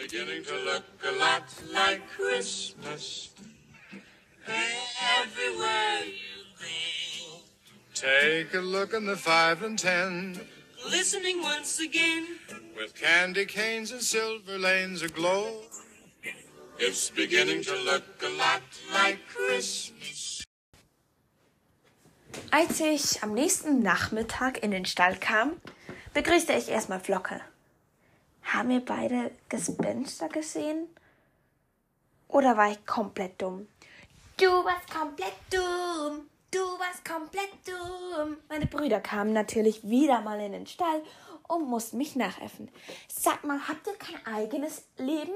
beginning to look a lot like Christmas everywhere you go. Take a look in the five and ten. Listening once again, with candy canes and silver lanes aglow. It's beginning to look a lot like Christmas. Als ich am nächsten Nachmittag in den Stall kam, begrüßte ich erstmal Flocke. Haben wir beide Gespenster gesehen? Oder war ich komplett dumm? Du warst komplett dumm. Du warst komplett dumm. Meine Brüder kamen natürlich wieder mal in den Stall und mussten mich nachäffen. Sag mal, habt ihr kein eigenes Leben?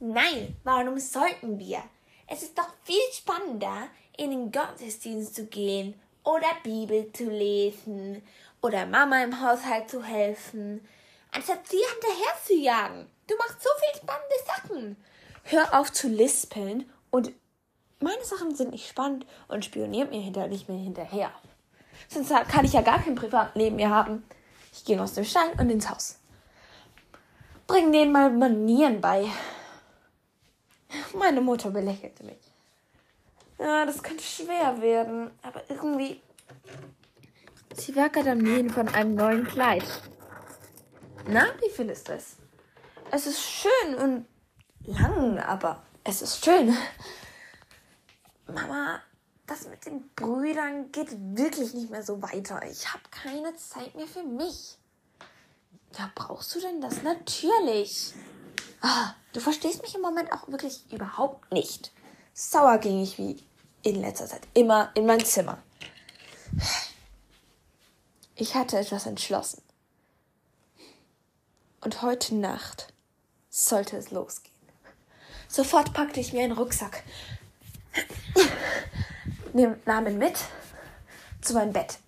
Nein, warum sollten wir? Es ist doch viel spannender, in den Gottesdienst zu gehen oder Bibel zu lesen oder Mama im Haushalt zu helfen, anstatt sie hinterher zu jagen. Du machst so viel spannende Sachen. Hör auf zu lispeln und meine Sachen sind nicht spannend und spioniert mir hinter nicht mehr hinterher. Sonst kann ich ja gar kein Privatleben mehr haben. Ich gehe aus dem Stall und ins Haus. Bring denen mal Manieren bei. Meine Mutter belächelte mich. Ja, das könnte schwer werden, aber irgendwie. Sie war am Nähen von einem neuen Kleid. Na, wie findest du es? Es ist schön und lang, aber es ist schön. Mama, das mit den Brüdern geht wirklich nicht mehr so weiter. Ich habe keine Zeit mehr für mich. Ja, brauchst du denn das? Natürlich. Ah, du verstehst mich im Moment auch wirklich überhaupt nicht. Sauer ging ich wie in letzter Zeit immer in mein Zimmer. Ich hatte etwas entschlossen. Und heute Nacht sollte es losgehen. Sofort packte ich mir einen Rucksack, nahm ihn mit zu meinem Bett.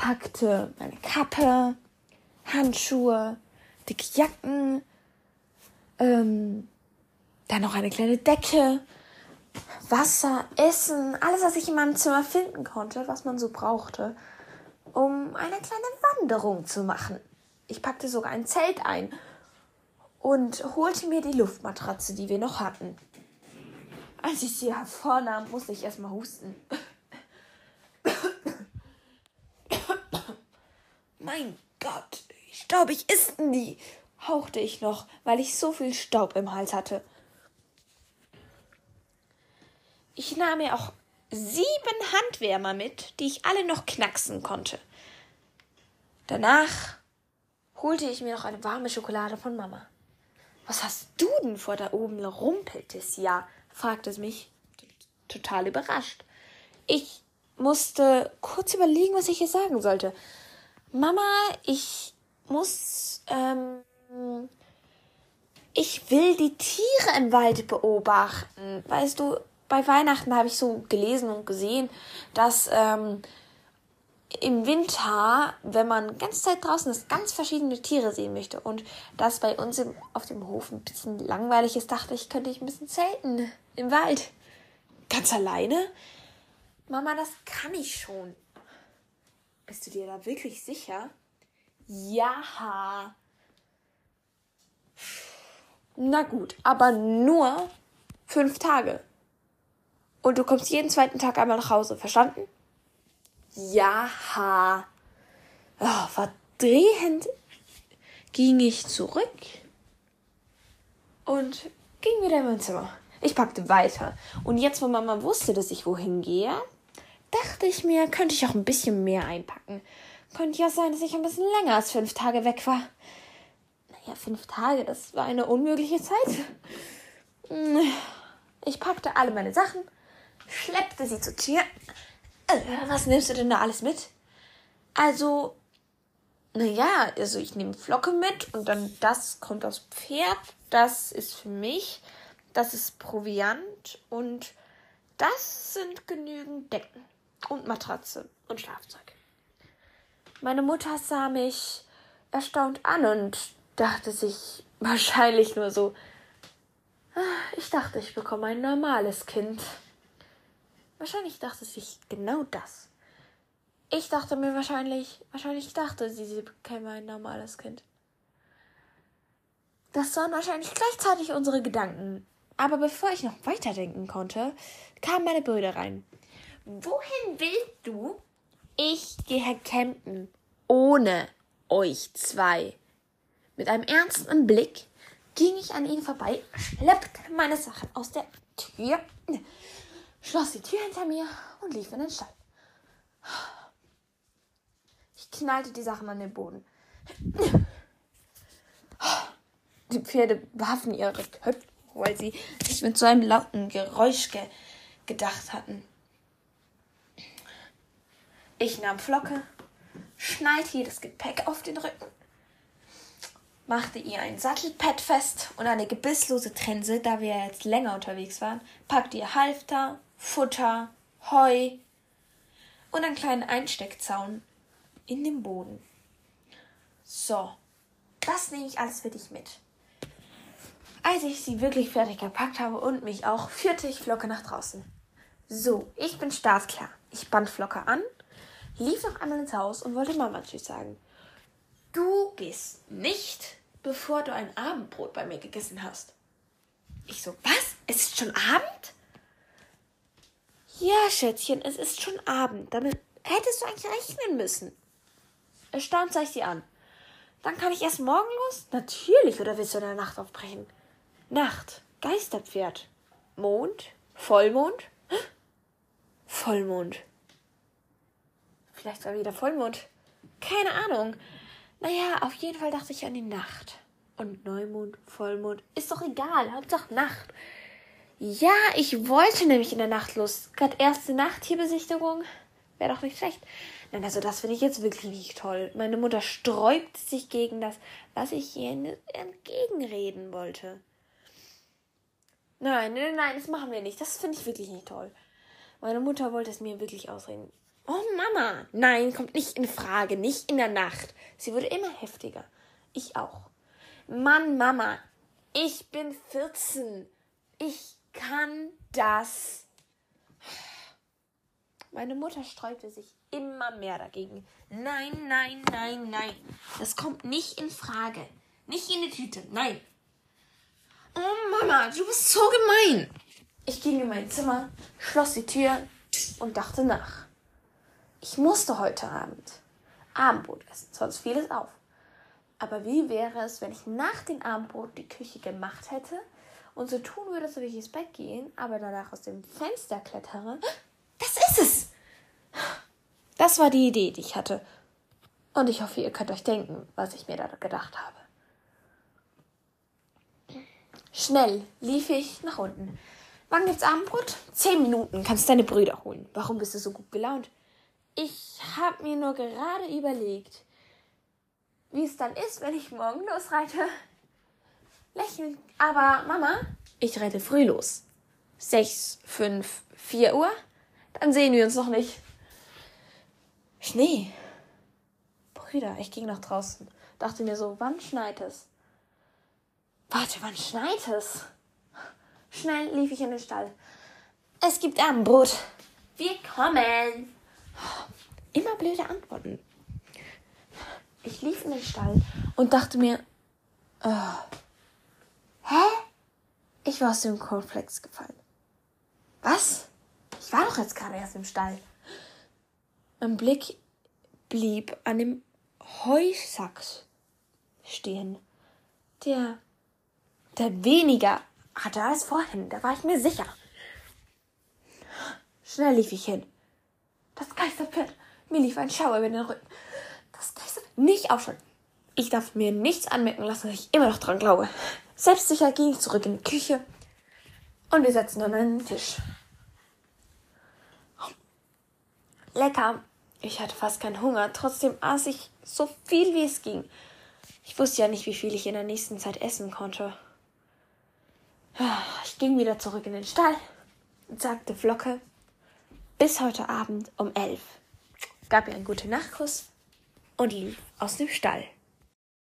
Packte meine Kappe, Handschuhe, dicke Jacken, ähm, dann noch eine kleine Decke, Wasser, Essen, alles, was ich in meinem Zimmer finden konnte, was man so brauchte, um eine kleine Wanderung zu machen. Ich packte sogar ein Zelt ein und holte mir die Luftmatratze, die wir noch hatten. Als ich sie hervornahm, musste ich erstmal husten. mein Gott, wie staubig ist denn die? hauchte ich noch, weil ich so viel Staub im Hals hatte. Ich nahm mir auch sieben Handwärmer mit, die ich alle noch knacksen konnte. Danach holte ich mir noch eine warme Schokolade von Mama. Was hast du denn vor da oben rumpeltes ja? fragte es mich, total überrascht. Ich musste kurz überlegen, was ich ihr sagen sollte. Mama, ich muss, ähm, ich will die Tiere im Wald beobachten. Weißt du, bei Weihnachten habe ich so gelesen und gesehen, dass ähm, im Winter, wenn man ganz Zeit draußen ist, ganz verschiedene Tiere sehen möchte. Und das bei uns im, auf dem Hof ein bisschen langweilig ist, dachte ich, könnte ich ein bisschen zelten im Wald. Ganz alleine? Mama, das kann ich schon. Bist du dir da wirklich sicher? Ja. Na gut, aber nur fünf Tage. Und du kommst jeden zweiten Tag einmal nach Hause, verstanden? Ja. Oh, verdrehend ging ich zurück und ging wieder in mein Zimmer. Ich packte weiter. Und jetzt, wo Mama wusste, dass ich wohin gehe, dachte ich mir, könnte ich auch ein bisschen mehr einpacken. Könnte ja sein, dass ich ein bisschen länger als fünf Tage weg war. Naja, fünf Tage, das war eine unmögliche Zeit. Ich packte alle meine Sachen, schleppte sie zur Tür. Äh, was nimmst du denn da alles mit? Also, naja, also ich nehme Flocke mit und dann das kommt aufs Pferd. Das ist für mich. Das ist Proviant und das sind genügend Decken und Matratze und Schlafzeug. Meine Mutter sah mich erstaunt an und dachte sich wahrscheinlich nur so, ah, ich dachte, ich bekomme ein normales Kind. Wahrscheinlich dachte sich genau das. Ich dachte mir wahrscheinlich, wahrscheinlich dachte sie, sie bekäme ein normales Kind. Das waren wahrscheinlich gleichzeitig unsere Gedanken. Aber bevor ich noch weiterdenken konnte, kamen meine Brüder rein. Wohin willst du? Ich gehe campen. Ohne euch zwei. Mit einem ernsten Blick ging ich an ihnen vorbei, schleppte meine Sachen aus der Tür, schloss die Tür hinter mir und lief in den Stall. Ich knallte die Sachen an den Boden. Die Pferde warfen ihre Köpfe, weil sie sich mit so einem lauten Geräusch ge gedacht hatten. Ich nahm Flocke, schnallte ihr das Gepäck auf den Rücken, machte ihr ein Sattelpad fest und eine gebisslose Trense, da wir jetzt länger unterwegs waren, packte ihr Halfter, Futter, Heu und einen kleinen Einsteckzaun in den Boden. So, das nehme ich alles für dich mit. Als ich sie wirklich fertig gepackt habe und mich auch, führte ich Flocke nach draußen. So, ich bin startklar. Ich band Flocke an, lief noch einmal ins Haus und wollte Mama Tschüss sagen. Du gehst nicht, bevor du ein Abendbrot bei mir gegessen hast. Ich so, was? Es ist schon Abend? Ja, Schätzchen, es ist schon Abend. Damit hättest du eigentlich rechnen müssen. Erstaunt sah ich sie an. Dann kann ich erst morgen los? Natürlich, oder willst du in der Nacht aufbrechen? Nacht, Geisterpferd, Mond, Vollmond, Vollmond. Vielleicht war wieder Vollmond. Keine Ahnung. Naja, auf jeden Fall dachte ich an die Nacht. Und Neumond, Vollmond, ist doch egal, Hauptsache Nacht. Ja, ich wollte nämlich in der Nacht los. Gerade erste Nachttierbesichtigung. Wäre doch nicht schlecht. Nein, also das finde ich jetzt wirklich nicht toll. Meine Mutter sträubt sich gegen das, was ich ihr entgegenreden wollte. Nein, nein, nein, das machen wir nicht. Das finde ich wirklich nicht toll. Meine Mutter wollte es mir wirklich ausreden. Oh Mama, nein, kommt nicht in Frage, nicht in der Nacht. Sie wurde immer heftiger. Ich auch. Mann, Mama, ich bin 14. Ich kann das. Meine Mutter sträubte sich immer mehr dagegen. Nein, nein, nein, nein. Das kommt nicht in Frage. Nicht in die Tüte. Nein. Oh Mama, du bist so gemein. Ich ging in mein Zimmer, schloss die Tür und dachte nach. Ich musste heute Abend Abendbrot essen, sonst fiel es auf. Aber wie wäre es, wenn ich nach dem Abendbrot die Küche gemacht hätte und so tun würde, als würde ich ins Bett gehen, aber danach aus dem Fenster klettere? Das ist es! Das war die Idee, die ich hatte. Und ich hoffe, ihr könnt euch denken, was ich mir da gedacht habe. Schnell lief ich nach unten. Wann gibt's Abendbrot? Zehn Minuten. Kannst deine Brüder holen. Warum bist du so gut gelaunt? Ich hab mir nur gerade überlegt, wie es dann ist, wenn ich morgen losreite. Lächeln. Aber Mama, ich reite früh los. Sechs, fünf, vier Uhr? Dann sehen wir uns noch nicht. Schnee. Brüder, ich ging nach draußen. Dachte mir so, wann schneit es? Warte, wann schneit es? Schnell lief ich in den Stall. Es gibt Abendbrot. Wir kommen. Immer blöde Antworten. Ich lief in den Stall und dachte mir, oh, hä? Ich war aus dem Cornflakes gefallen. Was? Ich war doch jetzt gerade erst im Stall. Mein Blick blieb an dem Heusack stehen, der der weniger hatte als vorhin, da war ich mir sicher. Schnell lief ich hin. Das Geisterpferd. Mir lief ein Schauer über den Rücken. Das Geisterpferd. Nicht aufschauen. Ich darf mir nichts anmerken lassen, dass ich immer noch dran glaube. Selbstsicher ging ich zurück in die Küche und wir setzten an einen Tisch. Lecker. Ich hatte fast keinen Hunger. Trotzdem aß ich so viel wie es ging. Ich wusste ja nicht, wie viel ich in der nächsten Zeit essen konnte. Ich ging wieder zurück in den Stall und sagte Flocke, bis heute Abend um elf, gab ihr einen guten Nachtkuss und lief aus dem Stall.